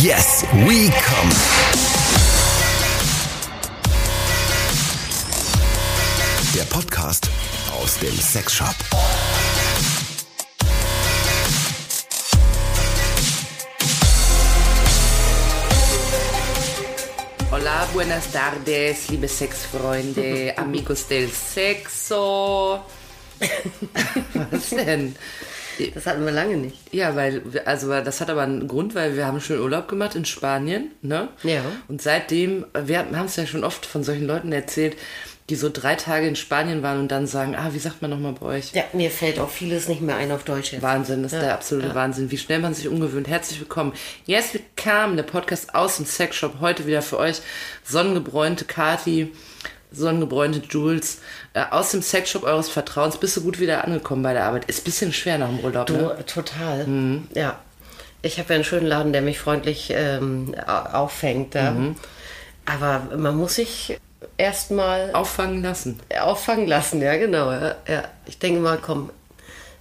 Yes, we come. Der Podcast aus dem Sexshop. Hola, buenas tardes, liebe Sexfreunde, amigos del sexo. Was denn? Das hatten wir lange nicht. Ja, weil, also das hat aber einen Grund, weil wir haben schon Urlaub gemacht in Spanien, ne? Ja. Und seitdem, wir haben es ja schon oft von solchen Leuten erzählt, die so drei Tage in Spanien waren und dann sagen, ah, wie sagt man nochmal bei euch? Ja, mir fällt auch vieles nicht mehr ein auf Deutsch jetzt. Wahnsinn, das ist der absolute Wahnsinn, wie schnell man sich umgewöhnt. Herzlich willkommen. Yes, wir kamen, der Podcast aus dem Sexshop. Heute wieder für euch sonnengebräunte Kati, sonnengebräunte Jules, äh, aus dem Sexshop eures Vertrauens. Bist du gut wieder angekommen bei der Arbeit? Ist ein bisschen schwer nach dem Urlaub, Du, ne? total. Ja. Ich habe ja einen schönen Laden, der mich freundlich ähm, au- auffängt. Ja. Aber man muss sich erstmal Auffangen lassen. auffangen lassen, ja, genau. Ja. ja. Ich denke mal, komm,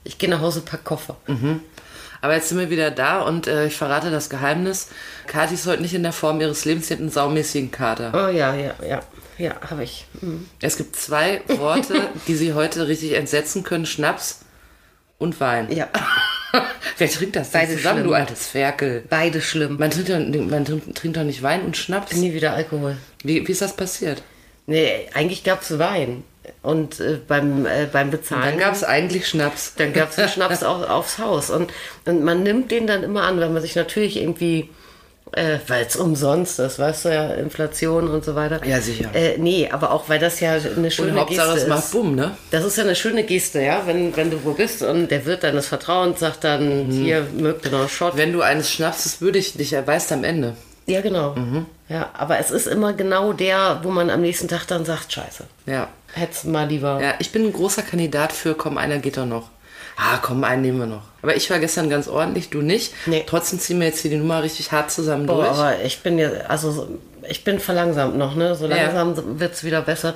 ich gehe nach Hause, pack Koffer. Aber jetzt sind wir wieder da und äh, ich verrate das Geheimnis. Kathi ist heute nicht in der Form ihres Lebens, sie hat einen saumäßigen Kater. Oh ja, ja, ja. Ja, habe ich. Hm. Es gibt zwei Worte, die sie heute richtig entsetzen können: Schnaps und Wein. Ja, Wer trinkt das denn Beide zusammen, schlimm. du altes Ferkel? beide schlimm. Man trinkt, doch, man trinkt, doch nicht Wein und Schnaps. Nie wieder Alkohol. Wie, wie ist das passiert? Nee, eigentlich gab es Wein. Und äh, beim, äh, beim Bezahlen. Dann gab es eigentlich Schnaps. Dann gab es Schnaps auf, aufs Haus. Und, und man nimmt den dann immer an, wenn man sich natürlich irgendwie, äh, weil es umsonst ist, weißt du ja, Inflation und so weiter. Ja, sicher. Äh, nee, aber auch weil das ja eine schöne Und Hauptsache, Geste es macht ist. Bumm, ne? Das ist ja eine schöne Geste, ja, wenn, wenn du wo bist und der Wirt deines Vertrauens sagt dann, Mhm. hier, mögt ihr noch einen Shot. Wenn du eines Schnapses würdig dich erweist am Ende. Ja, genau. Mhm. Ja, aber es ist immer genau der, wo man am nächsten Tag dann sagt, scheiße, Ja. hättest mal lieber. Ja, ich bin ein großer Kandidat für, komm, einer geht doch noch. Ah, komm, einen nehmen wir noch. Aber ich war gestern ganz ordentlich, du nicht. Nee. Trotzdem ziehen wir jetzt hier die Nummer richtig hart zusammen Boah, durch. aber ich bin ja, also so- ich bin verlangsamt noch, ne? So Ja. langsam wird's wieder besser.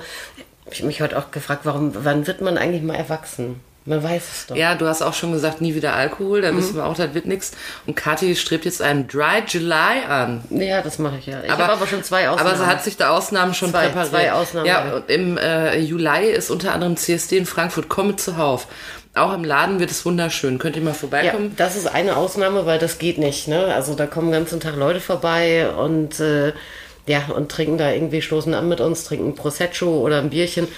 Ich habe mich heute auch gefragt, warum, wann wird man eigentlich mal erwachsen? Man weiß es doch. Ja, du hast auch schon gesagt, nie wieder Alkohol, da wissen wir auch, das wird nichts. Und Kathi strebt jetzt einen Dry July an. Ja, das mache ich ja. Ich habe aber schon zwei Ausnahmen. Aber sie hat sich der Ausnahmen schon Zwei- präpariert. zwei Ausnahmen, Ja, ja. und im äh, Juli ist unter anderem CSD in Frankfurt. Komme zuhauf. Auch im Laden wird es wunderschön. Könnt ihr mal ja, vorbeikommen? das ist eine Ausnahme, weil das geht nicht. Ne? Also da kommen den ganzen Tag Leute vorbei und äh, ja und trinken da irgendwie stoßen an mit uns, trinken Prosecco oder ein Bierchen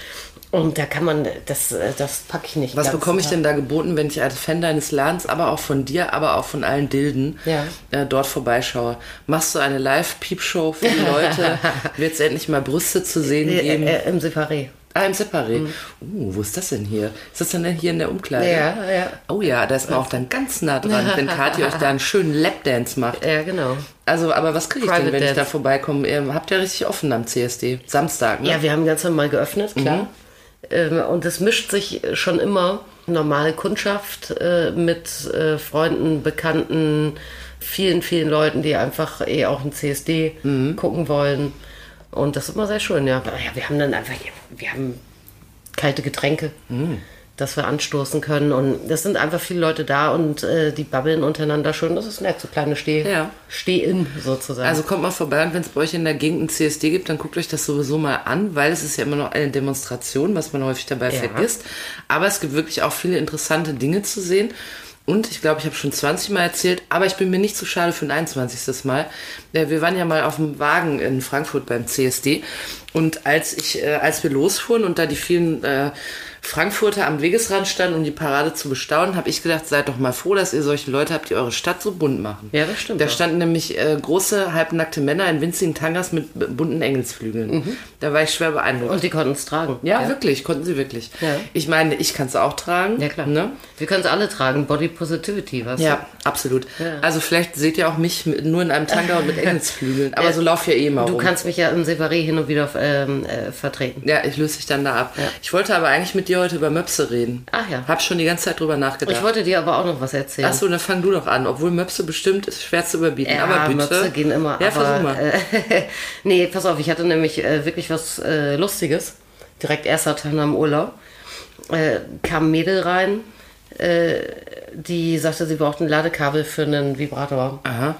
und da kann man das äh, das packe ich nicht. Was bekomme ich denn da geboten, wenn ich als Fan deines Ladens, aber auch von dir, aber auch von allen Dilden Ja. äh, dort vorbeischaue? Machst du eine Live-Peep-Show für die Leute? Wird es endlich mal Brüste zu sehen Äh, geben? äh, Im Separé. Ah, im Separé. Uh, wo ist das denn hier? Ist das denn hier in der Umkleide? Ja, ja. Oh ja, da ist man auch dann ganz nah dran, wenn Kathi euch da einen schönen Lapdance macht. Ja, genau. Also, aber was kriege ich denn, Private wenn ich Dance. da vorbeikomme? Ihr habt ja richtig offen am CSD. Samstag, ne? Ja, wir haben ganz normal geöffnet, klar. Ähm, und es mischt sich schon immer normale Kundschaft äh, mit äh, Freunden, Bekannten, vielen, vielen Leuten, die einfach eh auch ein CSD gucken wollen. Und das ist immer sehr schön, ja. Ja wir haben dann einfach, wir haben kalte Getränke, dass wir anstoßen können. Und es sind einfach viele Leute da und äh, die babbeln untereinander schön. Das ist nett, so kleine Steh, Ja. Steh-In sozusagen. Also kommt mal vorbei und wenn es bei euch in der Gegend ein CSD gibt, dann guckt euch das sowieso mal an, weil es ist ja immer noch eine Demonstration, was man häufig dabei Ja. vergisst. Aber es gibt wirklich auch viele interessante Dinge zu sehen. Und ich glaube, ich habe schon 20 Mal erzählt, aber ich bin mir nicht zu schade für ein 21. Mal. Äh, Wir waren ja mal auf dem Wagen in Frankfurt beim CSD. Und als ich, äh, als wir losfuhren und da die vielen äh, Frankfurter am Wegesrand standen, um die Parade zu bestaunen, habe ich gedacht, seid doch mal froh, dass ihr solche Leute habt, die eure Stadt so bunt machen. Ja, das stimmt Da auch. standen nämlich äh, große, halbnackte Männer in winzigen Tangas mit bunten Engelsflügeln. Da war ich schwer beeindruckt. Mhm. und die konnten es tragen. ja, wirklich, konnten sie wirklich. Ja. Ich meine, ich kann es auch tragen. Ja, klar. Ne? Wir können es alle tragen. Body Positivity, was? Ja, absolut. Also vielleicht seht ihr auch mich mit, nur in einem Tanga und mit Engelsflügeln. Aber so lauf ja eh immer Du rum. kannst mich ja im Separé hin und wieder ähm, äh, vertreten. ja, ich löse dich dann da ab. Ich wollte aber eigentlich mit dir heute über Möpse reden. Ach ja. Hab schon die ganze Zeit drüber nachgedacht. Ich wollte dir aber auch noch was erzählen. Achso, dann fang du doch an. Obwohl Möpse bestimmt ist schwer zu überbieten. ja, aber bitte. Möpse gehen immer. Ja, aber, versuch mal. Äh, nee, pass auf, ich hatte nämlich äh, wirklich was äh, Lustiges. Direkt erster Tag nach dem Urlaub. Äh, kam ein Mädel rein, äh, die sagte, sie braucht ein Ladekabel für einen Vibrator. Aha.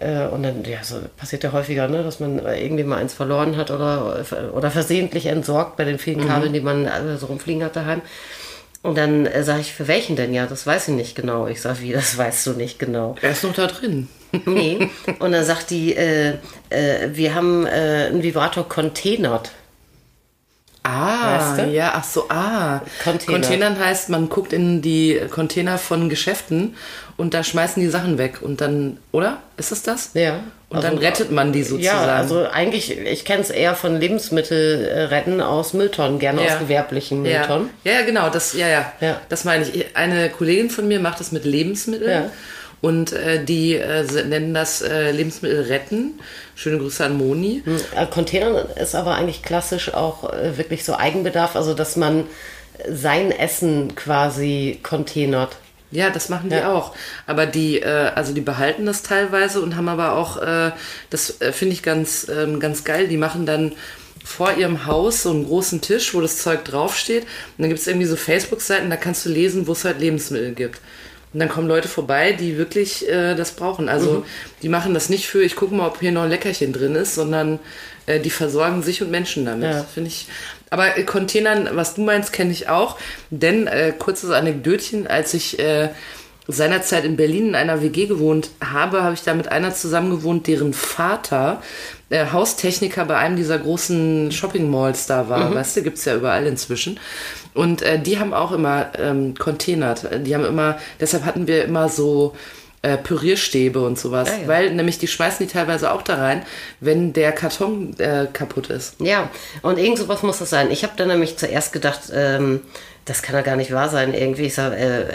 Äh, und dann, ja, so passiert ja häufiger, ne, dass man irgendwie mal eins verloren hat oder, oder versehentlich entsorgt bei den vielen Kabeln, die man äh, so rumfliegen hat daheim. Und dann äh, sage ich, für welchen denn? Ja, das weiß ich nicht genau. Ich sage, wie, das weißt du nicht genau. Er ist noch da drin. Nee. Und dann sagt die, äh, äh, wir haben äh, einen Vibrator containert. Ah, Weißt du? ja, ach so, ah. Container. Containern heißt, man guckt in die Container von Geschäften und da schmeißen die Sachen weg und dann, oder? Ist es das? Ja. Und dann rettet man die sozusagen. Ja, also eigentlich, ich kenne es eher von Lebensmittelretten aus Mülltonnen, gerne Ja. aus gewerblichen. Mülltonnen. ja, ja, genau, das, ja, ja, Ja. Das meine ich. Eine Kollegin von mir macht das mit Lebensmitteln. Ja. Und äh, die äh, nennen das äh, Lebensmittel retten. Schöne Grüße an Moni. Äh, Containern ist aber eigentlich klassisch auch äh, wirklich so Eigenbedarf, also dass man sein Essen quasi containert. Ja, das machen die Ja. auch. Aber die, äh, also die behalten das teilweise und haben aber auch, äh, das äh, finde ich ganz, ähm, ganz geil. Die machen dann vor ihrem Haus so einen großen Tisch, wo das Zeug draufsteht. Und dann gibt es irgendwie so Facebook-Seiten, da kannst du lesen, wo es halt Lebensmittel gibt. Und dann kommen Leute vorbei, die wirklich äh, das brauchen. Also Mhm. die machen das nicht für, ich gucke mal, ob hier noch ein Leckerchen drin ist, sondern äh, die versorgen sich und Menschen damit. Ja. Finde ich. Aber äh, Containern, was du meinst, kenne ich auch. Denn äh, kurzes Anekdötchen, als ich äh, seinerzeit in Berlin in einer WG gewohnt habe, habe ich da mit einer zusammen gewohnt, deren Vater äh, Haustechniker bei einem dieser großen Shopping Malls da war. Weißt du, gibt's ja überall inzwischen. Und äh, die haben auch immer ähm, containert. Die haben immer, deshalb hatten wir immer so äh, Pürierstäbe und sowas. Ah, ja. Weil nämlich die schmeißen die teilweise auch da rein, wenn der Karton äh, kaputt ist. Ja, und irgend sowas muss das sein. Ich habe dann nämlich zuerst gedacht, ähm, das kann ja gar nicht wahr sein. Irgendwie, ich sag, äh,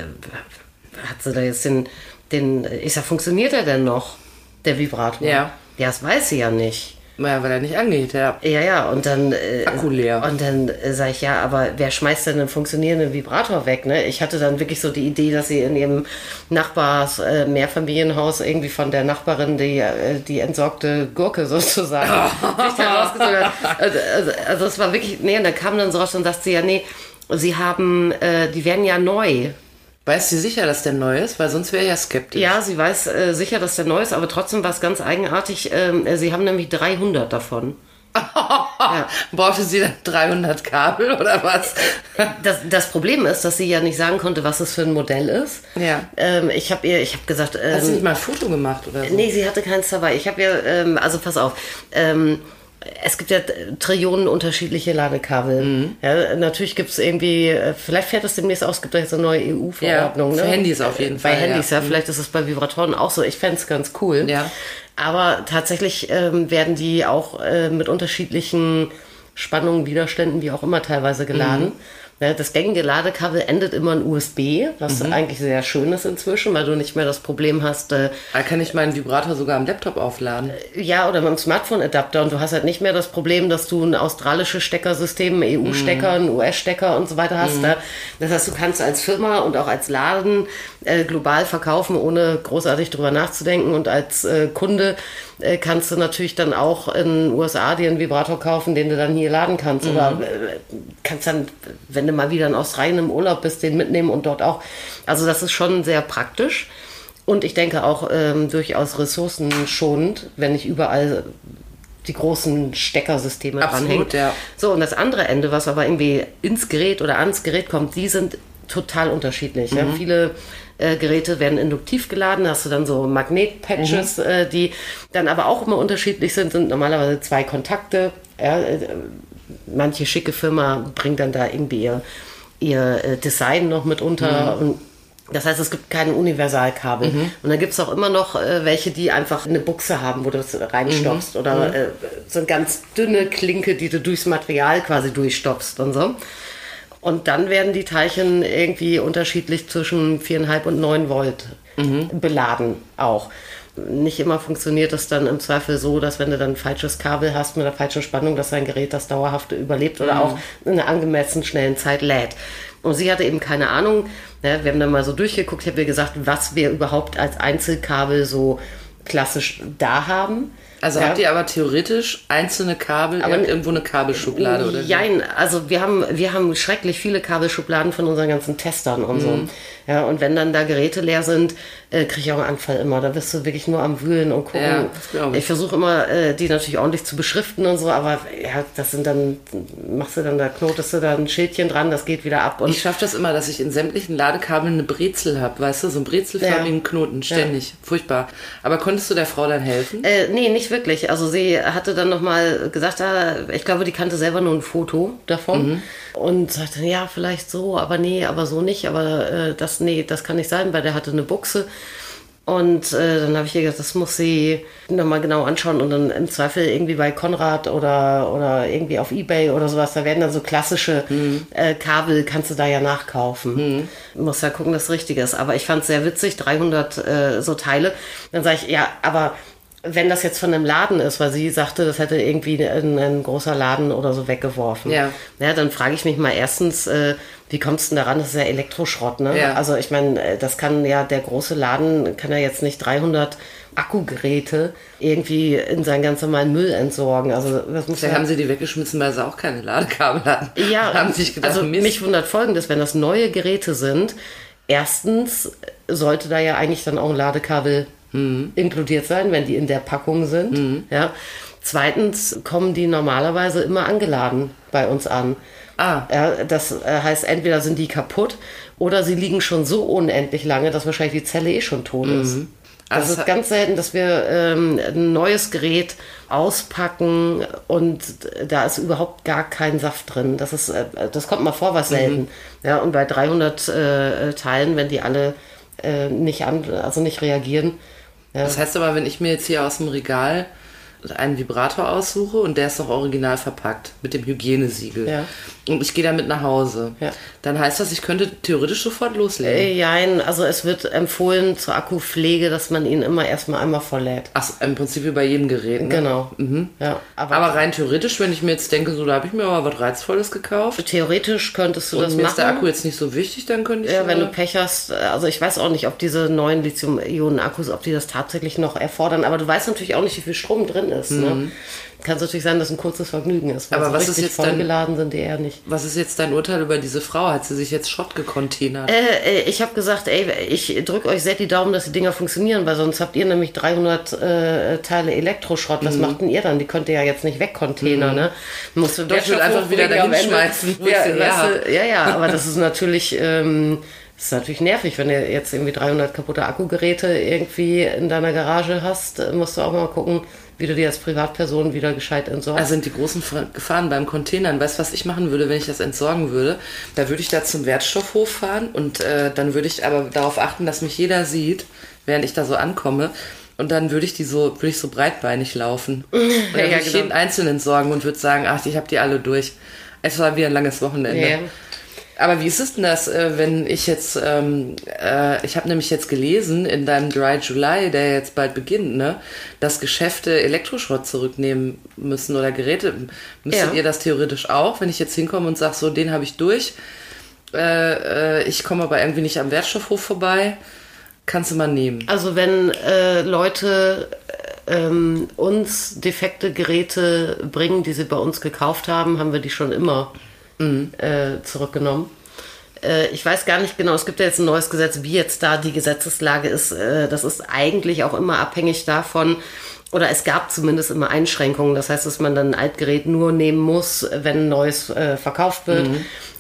hat sie da jetzt den, den, ich sag, funktioniert er denn noch, der Vibrator? Ja. Ja, das weiß sie ja nicht. Naja, weil er nicht angeht, ja. Ja, ja, und dann. Äh, Akku leer. Und dann äh, sage ich, ja, aber wer schmeißt denn einen funktionierenden Vibrator weg? Ne? Ich hatte dann wirklich so die Idee, dass sie in ihrem Nachbars äh, Mehrfamilienhaus irgendwie von der Nachbarin die, äh, die entsorgte Gurke sozusagen sich da rausgezogen hat. Also, also, also es war wirklich, nee, und dann kam dann so raus und sagte sie, ja, nee, sie haben, äh, die werden ja neu. Weißt du sicher, dass der neu ist? Weil sonst wäre ja skeptisch. Ja, sie weiß äh, sicher, dass der neu ist, aber trotzdem war es ganz eigenartig. Ähm, äh, sie haben nämlich 300 davon. Brauchte sie dann 300 Kabel oder was? Das, das Problem ist, dass sie ja nicht sagen konnte, was es für ein Modell ist. Ja. Ähm, ich habe ihr, ich habe gesagt, Hast du ähm, nicht mal ein Foto gemacht oder so? nee, sie hatte keins dabei. Ich habe ihr, ähm, also pass auf, ähm, es gibt ja Trillionen unterschiedliche Ladekabel. Mhm. Ja, natürlich gibt es irgendwie, äh, vielleicht fährt es demnächst aus, gibt es jetzt eine neue EU-Verordnung. Ja, für ne? Handys auf jeden bei Fall, Handys, ja. ja. Vielleicht ist es bei Vibratoren auch so. Ich fände es ganz cool. Ja. Aber tatsächlich ähm, werden die auch äh, mit unterschiedlichen Spannungen, Widerständen, wie auch immer, teilweise geladen. Mhm. Das gängige Ladekabel endet immer in USB, was Mhm. eigentlich sehr schön ist inzwischen, weil du nicht mehr das Problem hast, äh, Da kann ich meinen Vibrator sogar am Laptop aufladen. ja, oder mit dem Smartphone-Adapter und du hast halt nicht mehr das Problem, dass du ein australisches Steckersystem, einen EU-Stecker, einen US-Stecker und so weiter hast. Ne? Das heißt, du kannst als Firma und auch als Laden äh, global verkaufen, ohne großartig drüber nachzudenken und als äh, Kunde äh, kannst du natürlich dann auch in den USA dir einen Vibrator kaufen, den du dann hier laden kannst oder äh, kannst dann, wenn du mal wieder in Australien im Urlaub bist, den mitnehmen und dort auch. Also das ist schon sehr praktisch. Und ich denke auch ähm, durchaus ressourcenschonend, wenn nicht überall die großen Steckersysteme Absolut, dranhängen. ja. So, und das andere Ende, was aber irgendwie ins Gerät oder ans Gerät kommt, die sind total unterschiedlich. Ja? Mhm. Viele äh, Geräte werden induktiv geladen, hast du dann so Magnetpatches, Mhm. äh, die dann aber auch immer unterschiedlich sind, sind normalerweise zwei Kontakte. Ja, äh, manche schicke Firma bringt dann da irgendwie ihr, ihr äh, Design noch mit unter und das heißt, es gibt keine Universalkabel. Und dann gibt es auch immer noch äh, welche, die einfach eine Buchse haben, wo du das reinstopfst. Oder äh, so eine ganz dünne Klinke, die du durchs Material quasi durchstopfst und so. Und dann werden die Teilchen irgendwie unterschiedlich zwischen 4,5 und 9 Volt beladen auch. Nicht immer funktioniert es dann im Zweifel so, dass wenn du dann ein falsches Kabel hast mit einer falschen Spannung, dass dein Gerät das dauerhaft überlebt oder auch in einer angemessen schnellen Zeit lädt. Und sie hatte eben keine Ahnung. Ne, wir haben dann mal so durchgeguckt, ich habe ihr gesagt, was wir überhaupt als Einzelkabel so klassisch da haben. Also Ja. habt ihr aber theoretisch einzelne Kabel, ihr Aber- irgendwo eine Kabelschublade oder? Jein, also wir haben, wir haben schrecklich viele Kabelschubladen von unseren ganzen Testern und Mhm. so. Ja, und wenn dann da Geräte leer sind, äh, kriege ich auch einen Anfall immer. Da bist du wirklich nur am Wühlen und gucken. Ja, ich. ich versuche immer, äh, die natürlich ordentlich zu beschriften und so, aber ja, das sind dann, machst du dann, da knotest du da ein Schildchen dran, das geht wieder ab. Und Ich schaffe das immer, dass ich in sämtlichen Ladekabeln eine Brezel habe, weißt du, so einen brezelförmigen Ja. Knoten, ständig. Furchtbar. Aber konntest du der Frau dann helfen? Äh, nee, nicht wirklich. Also sie hatte dann nochmal gesagt, ah, ich glaube, die kannte selber nur ein Foto davon Mhm. und sagte, ja, vielleicht so, aber nee, aber so nicht, aber äh, das, nee, das kann nicht sein, weil der hatte eine Buchse. Und äh, dann habe ich ihr gesagt, das muss sie nochmal genau anschauen und dann im Zweifel irgendwie bei Konrad oder, oder irgendwie auf Ebay oder sowas, da werden dann so klassische äh, Kabel, kannst du da ja nachkaufen. Muss ja gucken, dass es richtig ist. Aber ich fand es sehr witzig, 300 äh, so Teile. Dann sage ich, ja, aber wenn das jetzt von einem Laden ist, weil sie sagte, das hätte irgendwie ein, ein großer Laden oder so weggeworfen. Ja. ja dann frage ich mich mal erstens, äh, wie kommst du denn daran? Das ist ja Elektroschrott, ne? Ja. Also ich meine, äh, das kann ja der große Laden, kann ja jetzt nicht 300 Akkugeräte irgendwie in seinen ganz normalen Müll entsorgen. Also das muss Vielleicht ja haben sie die weggeschmissen, weil sie auch keine Ladekabel hatten. ja, haben sich gedacht, also Mist. mich wundert folgendes, wenn das neue Geräte sind, erstens sollte da ja eigentlich dann auch ein Ladekabel Mhm. inkludiert sein, wenn die in der Packung sind. Ja. Zweitens kommen die normalerweise immer angeladen bei uns an. Ah. Ja, das äh, heißt, entweder sind die kaputt oder sie liegen schon so unendlich lange, dass wahrscheinlich die Zelle eh schon tot ist. Also Also es es ist ganz selten, dass wir ähm, ein neues Gerät auspacken und da ist überhaupt gar kein Saft drin. Das ist, äh, das kommt mal vor, was selten. Ja, und bei 300 äh, Teilen, wenn die alle äh, nicht an, also nicht reagieren, Das heißt aber, wenn ich mir jetzt hier aus dem Regal einen Vibrator aussuche und der ist noch original verpackt mit dem Hygienesiegel Ja. Und ich gehe damit nach Hause, Ja. dann heißt das, ich könnte theoretisch sofort loslegen. äh, jein, also es wird empfohlen zur Akkupflege, dass man ihn immer erstmal einmal volllädt. Ach, im Prinzip wie bei jedem Gerät. Ne? Genau. Ja, aber, Aber rein theoretisch, wenn ich mir jetzt denke, so da habe ich mir aber was Reizvolles gekauft theoretisch könntest du das und mir machen. ist der Akku jetzt nicht so wichtig, dann könnte ich Ja, wenn äh, du Pech hast, äh, also ich weiß auch nicht, ob diese neuen Lithium-Ionen-Akkus, ob die das tatsächlich noch erfordern, aber du weißt natürlich auch nicht, wie viel Strom drin ist. Ne? Kann natürlich sein, dass ein kurzes Vergnügen ist, weil Mhm. Aber so was ist jetzt vollgeladen sind die eher nicht. Was ist jetzt dein Urteil über diese Frau? Hat sie sich jetzt Schrott gecontainert? Äh, äh, ich habe gesagt, ey, ich drücke euch sehr die Daumen, dass die Dinger funktionieren, weil sonst habt ihr nämlich 300 äh, Teile Elektroschrott. Mhm. Was macht denn ihr dann? Die könnt ihr ja jetzt nicht wegcontainern, ne? Musst du Doch, würd einfach wieder dahin schmeißen, ja, weißt du, ja, ja, aber das ist natürlich, ähm, das ist natürlich nervig, wenn du jetzt irgendwie 300 kaputte Akkugeräte irgendwie in deiner Garage hast, musst du auch mal gucken, wie du die als Privatperson wieder gescheit entsorgst. Also sind die großen Gefahren beim Containern. Weißt du, was ich machen würde, wenn ich das entsorgen würde? Da würde ich da zum Wertstoffhof fahren und äh, dann würde ich aber darauf achten, dass mich jeder sieht, während ich da so ankomme. Und dann würde ich die so, würde ich so breitbeinig laufen. Und dann Ja, würde ich genau. jeden einzeln entsorgen und würde sagen, ach, ich habe die alle durch. Es war wieder ein langes Wochenende. Ja. Aber wie ist es denn das, äh, wenn ich jetzt, ähm, äh, ich habe nämlich jetzt gelesen in deinem Dry July, der jetzt bald beginnt, ne, dass Geschäfte Elektroschrott zurücknehmen müssen oder Geräte. Müsstet Ja. ihr das theoretisch auch, wenn ich jetzt hinkomme und sage, so, den habe ich durch, äh, äh, ich komme aber irgendwie nicht am Wertstoffhof vorbei, kannst du mal nehmen. Also wenn äh, Leute ähm, uns defekte Geräte bringen, die sie bei uns gekauft haben, haben wir die schon immer äh, zurückgenommen. Äh, ich weiß gar nicht genau, es gibt ja jetzt ein neues Gesetz, wie jetzt da die Gesetzeslage ist. Äh, das ist eigentlich auch immer abhängig davon, oder es gab zumindest immer Einschränkungen. Das heißt, dass man dann ein Altgerät nur nehmen muss, wenn ein neues äh, verkauft wird.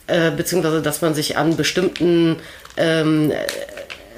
Äh, beziehungsweise, dass man sich an bestimmten ähm,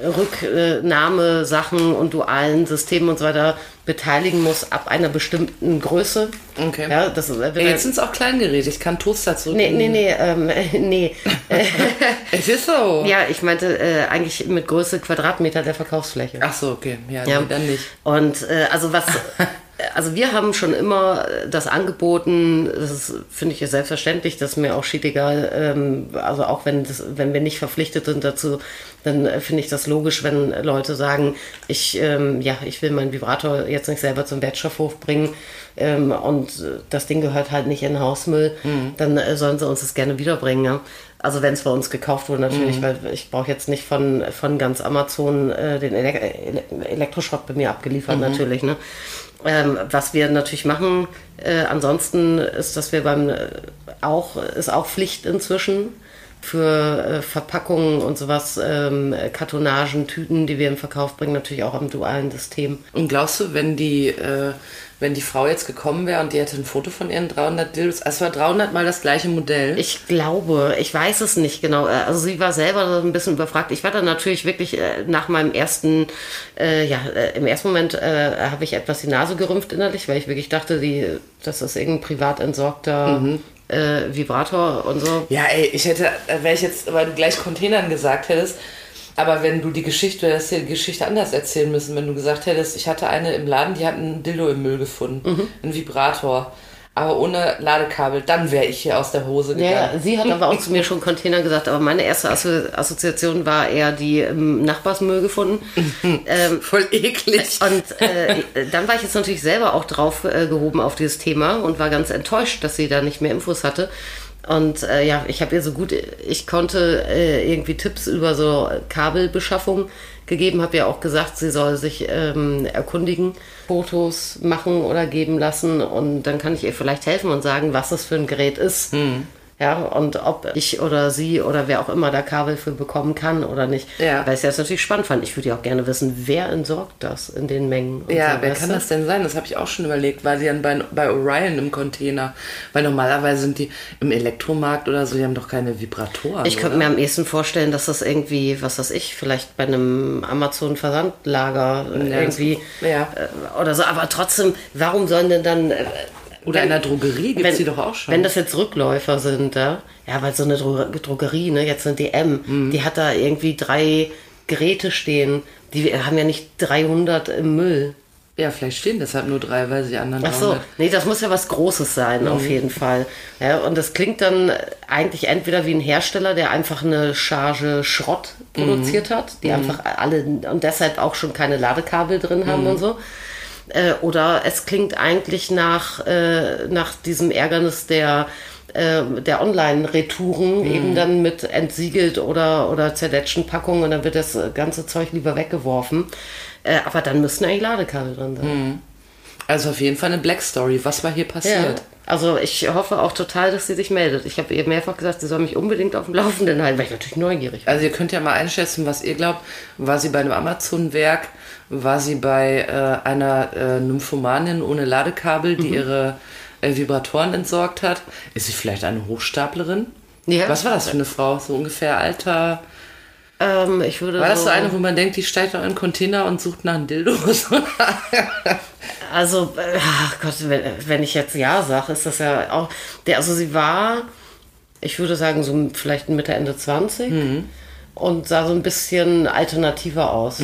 Rücknahme, Sachen und dualen Systemen und so weiter beteiligen muss ab einer bestimmten Größe. Okay. Ja, das, Ja, jetzt sind es auch Kleingeräte, ich kann Toaster nee, zurücknehmen. nee, nee, ähm, nee. Es ist so. ja, ich meinte äh, eigentlich mit Größe Quadratmeter der Verkaufsfläche. Ach so, okay. Ja, Ja. Nee, dann nicht. Und äh, also was, also wir haben schon immer das angeboten, das finde ich, selbstverständlich, das ist mir auch schiedegal, ähm, also auch wenn, das, wenn wir nicht verpflichtet sind dazu, dann äh, finde ich das logisch, wenn Leute sagen, ich, ähm, ja, ich will meinen Vibrator jetzt nicht selber zum Wertstoffhof bringen ähm, und äh, das Ding gehört halt nicht in den Hausmüll, dann äh, sollen sie uns das gerne wiederbringen. Ja. Also wenn es bei uns gekauft wurde natürlich, weil ich brauche jetzt nicht von, von ganz Amazon äh, den Ele Ele Elektroschrott bei mir abgeliefert natürlich. Ne? Ähm, was wir natürlich machen, äh, ansonsten ist, dass wir beim äh, auch ist auch Pflicht inzwischen für äh, Verpackungen und sowas, ähm, Kartonagen, Tüten, die wir im Verkauf bringen, natürlich auch am dualen System. Und glaubst du, wenn die, äh, wenn die Frau jetzt gekommen wäre und die hätte ein Foto von ihren 300 Dildos, es war 300 mal das gleiche Modell? Ich glaube, ich weiß es nicht genau. Äh, Also sie war selber so ein bisschen überfragt. Ich war dann natürlich wirklich äh, nach meinem ersten, äh, ja, äh, im ersten Moment habe ich etwas die Nase gerümpft innerlich, weil ich wirklich dachte, die, das ist irgendein privat entsorgter äh, Vibrator und so. Ja, ey, ich hätte, wäre ich jetzt, weil du gleich Containern gesagt hättest, aber wenn du die Geschichte, du hättest dir die Geschichte anders erzählen müssen, wenn du gesagt hättest, ich hatte eine im Laden, die hat einen Dildo im Müll gefunden, Mhm. einen Vibrator, aber ohne Ladekabel, dann wäre ich hier aus der Hose Ja, ja, gegangen. sie hat aber auch zu mir schon Container gesagt, aber meine erste Asso Assoziation war eher die im Nachbarsmüll gefunden. ähm, Voll eklig. Und äh, dann war ich jetzt natürlich selber auch drauf äh, gehoben auf dieses Thema und war ganz enttäuscht, dass sie da nicht mehr Infos hatte. Und äh, ja, ich habe ihr so gut ich konnte äh, irgendwie Tipps über so Kabelbeschaffung gegeben, habe ja auch gesagt, sie soll sich ähm, erkundigen, Fotos machen oder geben lassen und dann kann ich ihr vielleicht helfen und sagen, was das für ein Gerät ist. Ja, und ob ich oder sie oder wer auch immer da Kabel für bekommen kann oder nicht. Ja. Weil ich das natürlich spannend fand. Ich würde ja auch gerne wissen, wer entsorgt das in den Mengen. Ja, so, wer kann du? das denn sein? Das habe ich auch schon überlegt. War sie dann bei, bei Orion im Container? Weil normalerweise sind die im Elektromarkt oder so, die haben doch keine Vibratoren. Ich könnte mir am ehesten vorstellen, dass das irgendwie, was weiß ich, vielleicht bei einem Amazon-Versandlager äh, Ja, irgendwie ja. äh, oder so. Aber trotzdem, warum sollen denn dann. Oder in wenn- der Drogerie gibt es die doch auch schon. Wenn das jetzt Rückläufer sind, ja, ja weil so eine Dro Drogerie, ne, jetzt eine DM, Mhm. die hat da irgendwie drei Geräte stehen. Die haben ja nicht 300 im Müll. ja, vielleicht stehen deshalb nur drei, weil sie anderen Ach so, 300 nee, das muss ja was Großes sein, auf jeden Fall. Ja, und das klingt dann eigentlich entweder wie ein Hersteller, der einfach eine Charge Schrott produziert hat, die einfach alle und deshalb auch schon keine Ladekabel drin haben und so. Äh, oder es klingt eigentlich nach, äh, nach diesem Ärgernis der äh, der Online-Retouren eben dann mit entsiegelt oder, oder zerletschten Packungen und dann wird das ganze Zeug lieber weggeworfen. Äh, aber dann müssten eigentlich Ladekabel drin sein. Also auf jeden Fall eine Black Story. Was war hier Ja, passiert? Also ich hoffe auch total, dass sie sich meldet. Ich habe ihr mehrfach gesagt, sie soll mich unbedingt auf dem Laufenden halten, weil ich natürlich neugierig bin. Also ihr könnt ja mal einschätzen, was ihr glaubt. War sie bei einem Amazon-Werk? War sie bei äh, einer äh, Nymphomanin ohne Ladekabel, Mhm. die ihre äh, Vibratoren entsorgt hat? Ist sie vielleicht eine Hochstaplerin? Ja. Was war das für eine Frau? So ungefähr Alter? Ähm, ich würde War das so eine, wo man denkt, die steigt in einen Container und sucht nach einem Dildo? Also, äh, ach Gott, wenn, wenn ich jetzt ja sage, ist das ja auch. Der, also sie war, ich würde sagen, so vielleicht Mitte, Ende 20 Mhm. und sah so ein bisschen alternativer aus.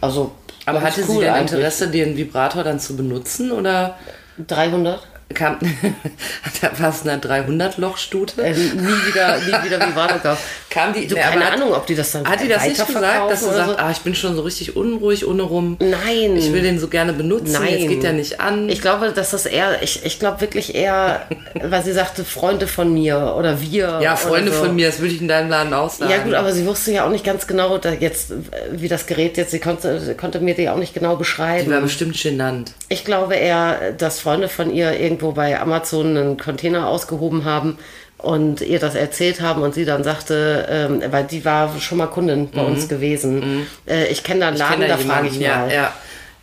Also. Mhm. Aber ganz hatte sie cool denn eigentlich. Interesse, den Vibrator dann zu benutzen? Oder 300? Kam, war es eine 300-Loch-Stute? Äh, nie wieder, nie wieder gekauft. Kam die, Du, ne, aber keine hat- Ahnung, ob die das dann Hat die das nicht gesagt, dass sie weiterverkaufen oder sagt, ah, ich bin schon so richtig unruhig ohne rum. Nein. Ich will den so gerne benutzen. Nein. Jetzt geht der nicht an. Ich glaube, dass das eher, ich, ich glaube wirklich eher, weil sie sagte, Freunde von mir oder wir. ja, Freunde so. von mir, das würde ich in deinem Laden auch sagen. Ja gut, aber sie wusste ja auch nicht ganz genau, da jetzt, wie das Gerät jetzt, sie konnte, sie konnte mir die auch nicht genau Die war beschreiben. bestimmt genannt. Ich glaube eher, dass Freunde von ihr irgendwo bei Amazon einen Container ausgehoben haben und ihr das erzählt haben und sie dann sagte, ähm, weil die war schon mal Kundin bei uns gewesen. Äh, ich kenne da einen Laden, Mhm. Kennt da frage ich jemanden, mal. Ja,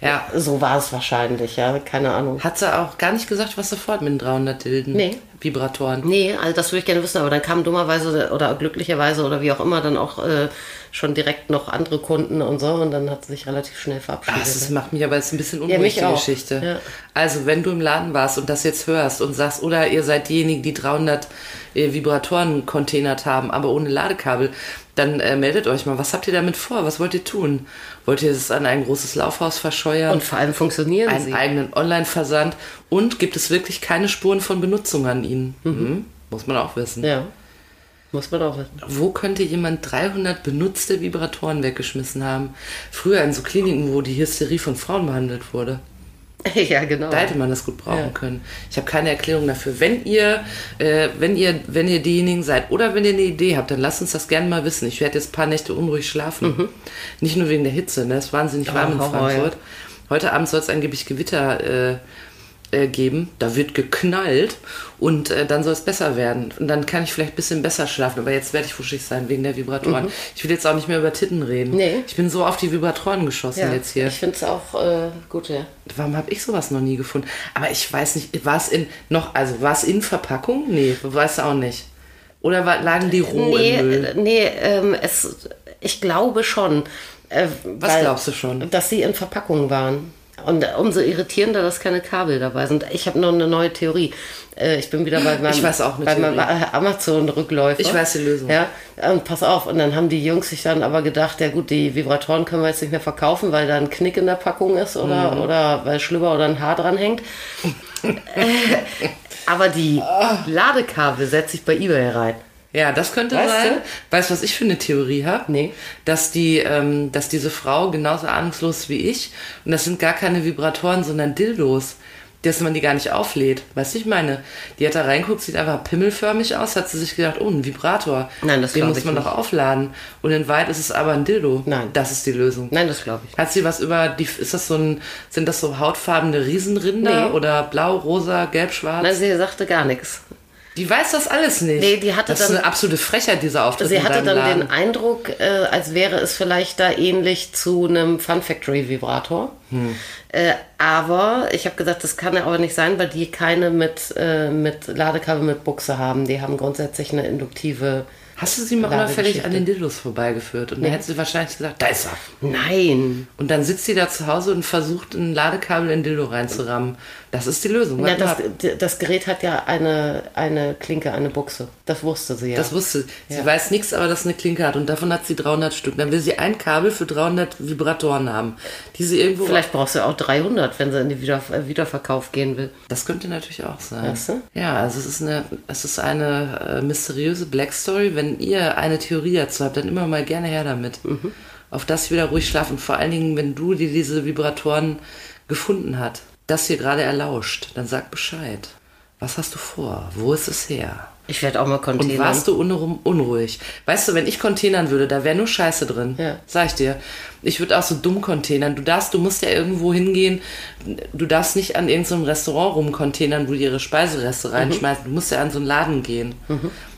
ja, ja. So war es wahrscheinlich, ja, keine Ahnung. Hat sie auch gar nicht gesagt, was sofort mit den 300 Dilden? Nee. Vibratoren. Nee, also das würde ich gerne wissen, aber dann kamen dummerweise oder glücklicherweise oder wie auch immer dann auch äh, schon direkt noch andere Kunden und so und dann hat sie sich relativ schnell verabschiedet. das macht mich aber jetzt ein bisschen Ja, unruhig, mich die. Geschichte. Ja. Also, wenn du im Laden warst und das jetzt hörst und sagst, oder ihr seid diejenigen, die 300 äh, Vibratoren containert haben, aber ohne Ladekabel, dann äh, meldet euch mal. Was habt ihr damit vor? Was wollt ihr tun? Wollt ihr es an ein großes Laufhaus verscheuern? und vor allem funktionieren einen sie. eigenen Online-Versand? Und gibt es wirklich keine Spuren von Benutzung an ihnen? Mhm. Muss man auch wissen. Ja, muss man auch wissen. Wo könnte jemand 300 benutzte Vibratoren weggeschmissen haben? Früher in so Kliniken, wo die Hysterie von Frauen behandelt wurde. ja, genau. Da hätte man das gut brauchen Ja. können. Ich habe keine Erklärung dafür. Wenn ihr, äh, wenn ihr, wenn ihr diejenigen seid oder wenn ihr eine Idee habt, dann lasst uns das gerne mal wissen. Ich werde jetzt ein paar Nächte unruhig schlafen. Nicht nur wegen der Hitze, ne? Es ist wahnsinnig warm in Mhm. Horror, Frankfurt. Heute Abend soll es angeblich Gewitter äh, äh, geben. Da wird geknallt und äh, dann soll es besser werden. Und dann kann ich vielleicht ein bisschen besser schlafen. Aber jetzt werde ich wuschig sein wegen der Vibratoren. Ich will jetzt auch nicht mehr über Titten reden. Mhm. Nee. Ich bin so auf die Vibratoren geschossen ja, jetzt hier. Ich finde es auch äh, gut, ja. Warum habe ich sowas noch nie gefunden? Aber ich weiß nicht, war es in noch, also war es in Verpackung? Nee, weißt du auch nicht. Oder war, lagen die roh Nee, im Müll? nee ähm, es, ich glaube schon. Äh, Was glaubst du schon? Dass sie in Verpackungen waren. Und umso irritierender, dass keine Kabel dabei sind. Ich habe noch eine neue Theorie. Äh, Ich bin wieder bei meinem, bei meinem. Amazon-Rückläufer. Ich weiß die Lösung. Ja, und pass auf. Und dann haben die Jungs sich dann aber gedacht, ja gut, die Vibratoren können wir jetzt nicht mehr verkaufen, weil da ein Knick in der Packung ist oder, Mhm. oder weil Schlüpper oder ein Haar dran hängt. Äh, aber die Ladekabel setze ich bei eBay rein. Ja, das könnte Weißt sein. du? Weißt du, was ich für eine Theorie habe? Nee. Dass die, ähm, dass diese Frau genauso ahnungslos wie ich und das sind gar keine Vibratoren, sondern Dildos, dass man die gar nicht auflädt. Weißt du, ich meine, die hat da reinguckt, sieht einfach pimmelförmig aus, hat sie sich gedacht, oh, ein Vibrator. Nein, das Den muss man nicht. doch aufladen. Und in Wahrheit ist es aber ein Dildo. Nein. Das ist die Lösung. Nein, das glaube ich. Hat sie was über die, ist das so ein, sind das so hautfarbene Riesenrinder Nee. oder blau, rosa, gelb, schwarz? Nein, sie sagte gar nichts. Die weiß das alles nicht. Nee, die hatte das ist dann- eine absolute Frechheit, dieser Auftritt Sie hatte dann Laden. den Eindruck, äh, als wäre es vielleicht da ähnlich zu einem Fun Factory Vibrator. Hm. Äh, aber ich habe gesagt, das kann ja aber nicht sein, weil die keine mit, äh, mit Ladekabel mit Buchse haben. Die haben grundsätzlich eine induktive. Hast du sie mal unauffällig an den Dildos vorbeigeführt? Und dann hätte sie wahrscheinlich gesagt, da ist er. Nein. Und dann sitzt sie da zu Hause und versucht, ein Ladekabel in den Dildo reinzurammen. Das ist die Lösung. Ja, das, das Gerät hat ja eine, eine Klinke, eine Buchse. Das wusste sie ja. das wusste sie. Sie Ja. weiß nichts, aber dass eine Klinke hat. Und davon hat sie 300 Stück. Dann will sie ein Kabel für 300 Vibratoren haben, die sie irgendwo... Vielleicht brauchst du auch 300, wenn sie in den Wieder äh, Wiederverkauf gehen will. Das könnte natürlich auch sein. Weißt du? Ja, also es ist eine, es ist eine äh, mysteriöse Black Story. Wenn ihr eine Theorie dazu habt, dann immer mal gerne her damit. Mhm. Auf das wieder ruhig schlafen. Vor allen Dingen, wenn du dir diese Vibratoren gefunden hast, das hier gerade erlauscht, dann sag Bescheid. Was hast du vor? Wo ist es her? Ich werde auch mal Und Container. warst du unru- unruhig? Weißt du, wenn ich containern würde, da wäre nur Scheiße drin. Ja. Sag ich dir. Ich würde auch so dumm containern. Du darfst, du musst ja irgendwo hingehen. Du darfst nicht an irgendeinem Restaurant rumcontainern, wo die ihre Speisereste reinschmeißen. Du musst ja an so einen Laden gehen.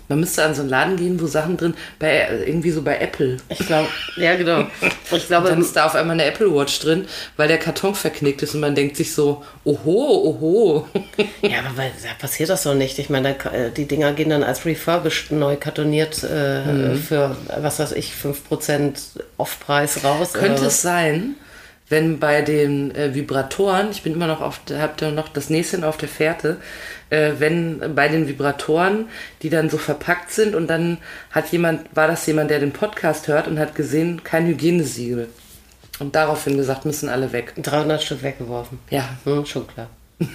Man müsste an so einen Laden gehen, wo Sachen drin, bei, irgendwie so bei Apple. Ich glaube, ja genau. Ich glaube, Dann ist da auf einmal eine Apple Watch drin, weil der Karton verknickt ist und man denkt sich so, oho, oho. Ja, aber weil, da passiert das doch nicht. Ich meine, da, äh, die Dinger gehen dann als refurbished neu kartoniert äh, Mhm. für, was weiß ich, 5% Aufpreis raus. Könnte oder es sein, wenn bei den äh, Vibratoren, ich bin immer noch auf, der- hab da noch das Näschen auf der Fährte, äh, wenn bei den Vibratoren, die dann so verpackt sind und dann hat jemand, war das jemand, der den Podcast hört und hat gesehen, kein Hygienesiegel. Und daraufhin gesagt, müssen alle weg. 300 Stück weggeworfen. Ja. Hm, schon klar.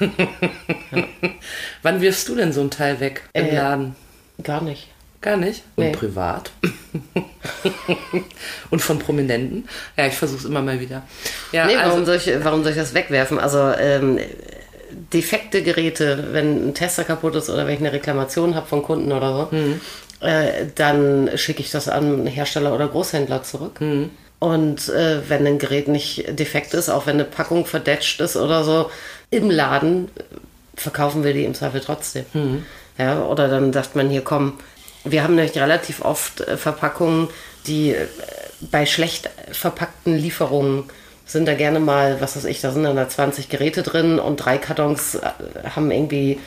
Wann wirfst du denn so ein Teil weg im Äh, Laden? Gar nicht. Gar nicht. Und Nee. privat. und von Prominenten. Ja, ich versuche es immer mal wieder. Ja, Nee, also, warum, soll ich, warum soll ich das wegwerfen? Also ähm, defekte Geräte, wenn ein Tester kaputt ist oder wenn ich eine Reklamation habe von Kunden oder so, Mhm. äh, dann schicke ich das an Hersteller oder Großhändler zurück. Mhm. Und äh, wenn ein Gerät nicht defekt ist, auch wenn eine Packung verdetscht ist oder so, im Laden verkaufen wir die im Zweifel trotzdem. Mhm. Ja, oder dann sagt man hier, komm, wir haben nämlich relativ oft äh, Verpackungen, die äh, bei schlecht verpackten Lieferungen sind da gerne mal, was weiß ich, da sind dann da 20 Geräte drin und drei Kartons äh, haben irgendwie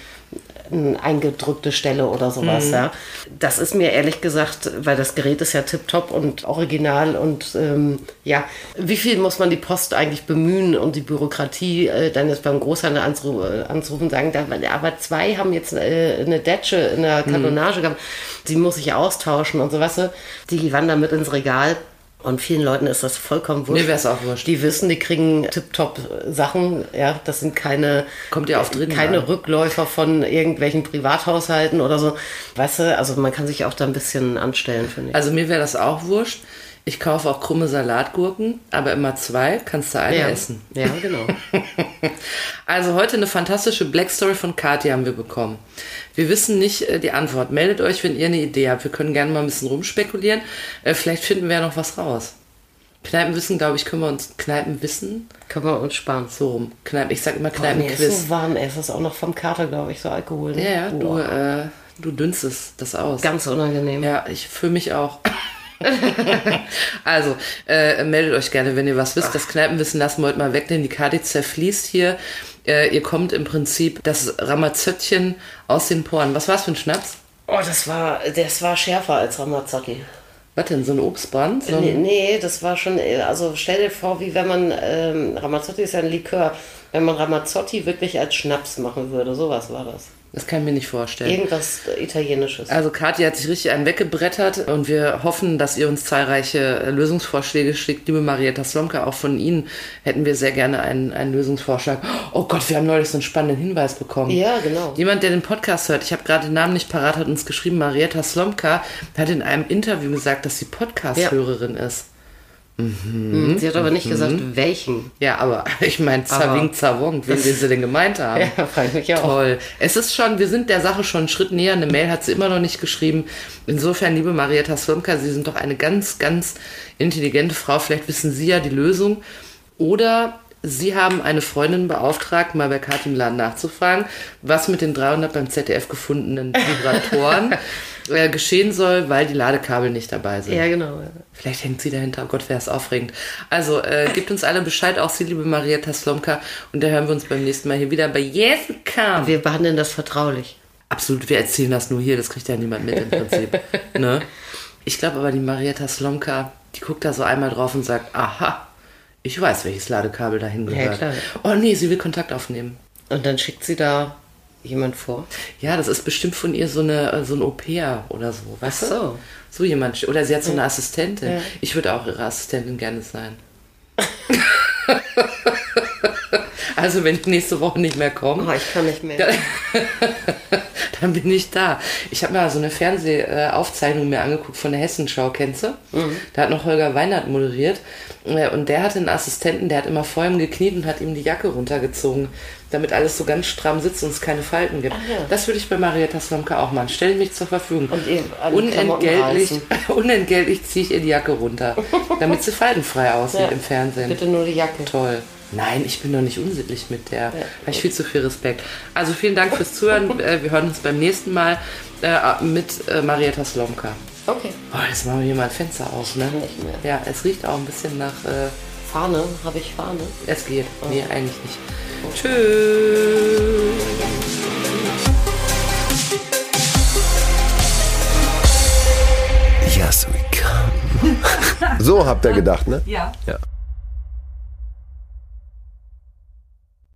eine eingedrückte Stelle oder sowas, ja. Das ist mir ehrlich gesagt, weil das Gerät ist ja tipptopp und original und ähm, ja, wie viel muss man die Post eigentlich bemühen und die Bürokratie äh, dann jetzt beim Großhandel anzuru äh, anzurufen, sagen, da, aber zwei haben jetzt äh, eine Detsche in der Kartonage gehabt, die muss ich austauschen und so, weißt du, die wandern mit ins Regal. Und vielen Leuten ist das vollkommen wurscht. Mir wär's auch wurscht. Die wissen, die kriegen tipptopp Sachen. Ja, das sind keine, Kommt ja auf drin keine an. Rückläufer von irgendwelchen Privathaushalten oder so. Weißt du, also man kann sich auch da ein bisschen anstellen, finde ich. Also mir wäre das auch wurscht. Ich kaufe auch krumme Salatgurken, aber immer zwei, kannst du eine ja. essen. Ja, genau. Also heute eine fantastische Black Story von Kathi haben wir bekommen. Wir wissen nicht äh, die Antwort. Meldet euch, wenn ihr eine Idee habt. Wir können gerne mal ein bisschen rumspekulieren. Äh, vielleicht finden wir ja noch was raus. Kneipenwissen, glaube ich, können wir uns Kneipenwissen Können wir uns sparen. so rum. Kneipen, ich sag immer Oh, nee, ist Kneipenquiz. so warm, ey. Es ist auch noch vom Kater, glaube ich, so Alkohol. Ne? ja, ja, du, Boah. äh, du dünstest das aus. Ganz unangenehm. Ja, ich für mich auch. also, äh, meldet euch gerne, wenn ihr was wisst. Das Kneipenwissen lassen wir heute mal weg, denn die Kadi zerfließt hier. Äh, ihr kommt im Prinzip das Ramazzottchen aus den Poren. Was war's für ein Schnaps? Oh, das war, das war schärfer als Ramazzotti. Was denn, so ein Obstbrand? So ein, Nee, nee, das war schon, also stell dir vor, wie wenn man, ähm, Ramazzotti ist ja ein Likör, wenn man Ramazzotti wirklich als Schnaps machen würde, sowas war das. Das kann ich mir nicht vorstellen. Irgendwas Italienisches. Also Katja hat sich richtig einen weggebrettert und wir hoffen, dass ihr uns zahlreiche Lösungsvorschläge schickt. Liebe Marietta Slomka, auch von Ihnen hätten wir sehr gerne einen, einen Lösungsvorschlag. Oh Gott, wir haben neulich so einen spannenden Hinweis bekommen. Ja, genau. Jemand, der den Podcast hört, ich habe gerade den Namen nicht parat, hat uns geschrieben, Marietta Slomka hat in einem Interview gesagt, dass sie Podcast-Hörerin ist. Hm, Sie hat aber nicht gesagt, welchen. Ja, aber ich meine, Zawing Zawong, wen sie denn gemeint haben. Ja, ich mich auch. Toll. Es ist schon, wir sind der Sache schon einen Schritt näher. Eine Mail hat sie immer noch nicht geschrieben. Insofern, liebe Marietta Slomka, Sie sind doch eine ganz, ganz intelligente Frau. Vielleicht wissen Sie ja die Lösung. Oder Sie haben eine Freundin beauftragt, mal bei Kathi im Laden nachzufragen, was mit den 300 beim ZDF gefundenen Vibratoren äh, geschehen soll, weil die Ladekabel nicht dabei sind. Ja, genau. Vielleicht hängt sie dahinter. Oh Gott, wäre es aufregend. Also, äh, gebt uns alle Bescheid, auch Sie, liebe Marietta Slomka. Und da hören wir uns beim nächsten Mal hier wieder bei Come. Wir behandeln das vertraulich. Absolut, wir erzählen das nur hier, das kriegt ja niemand mit im Prinzip. ne? Ich glaube aber, die Marietta Slomka, die guckt da so einmal drauf und sagt, aha, ich weiß, welches Ladekabel dahin Ja, gehört. klar. Oh nee, sie will Kontakt aufnehmen. Und dann schickt sie da jemand vor. Ja, das ist bestimmt von ihr so eine so ein Au-pair oder so, weißt Ach so. du? So jemand. Oder sie hat so eine Assistentin. Ja. Ich würde auch ihre Assistentin gerne sein. also wenn ich nächste Woche nicht mehr komme, Oh, ich kann nicht mehr. dann bin ich da. Ich habe mal so eine Fernsehaufzeichnung mir angeguckt von der Hessenschau, kennst du? Da hat noch Holger Weinert moderiert Äh, und der hatte einen Assistenten, der hat immer vor ihm gekniet und hat ihm die Jacke runtergezogen, damit alles so ganz stramm sitzt und es keine Falten gibt. ja. Das würde ich bei Marietta Slomka auch machen. Stell mich zur Verfügung. Und ihr unentgeltlich, unentgeltlich ziehe ich ihr die Jacke runter, damit sie faltenfrei aussieht Ja. im Fernsehen. Bitte nur die Jacke. Toll. Nein, ich bin doch nicht unsittlich mit der. Habe ich viel zu viel Respekt. Also vielen Dank fürs Zuhören. Äh, Wir hören uns beim nächsten Mal äh, mit äh, Marietta Slomka. Okay. Oh, jetzt machen wir hier mal ein Fenster auf, ne? Nicht mehr. Ja, es riecht auch ein bisschen nach. Äh, Fahne, habe ich Fahne? es geht. Nee, eigentlich nicht. Tschüss. Yes, we come. So habt ihr gedacht, ne? Ja. Ja.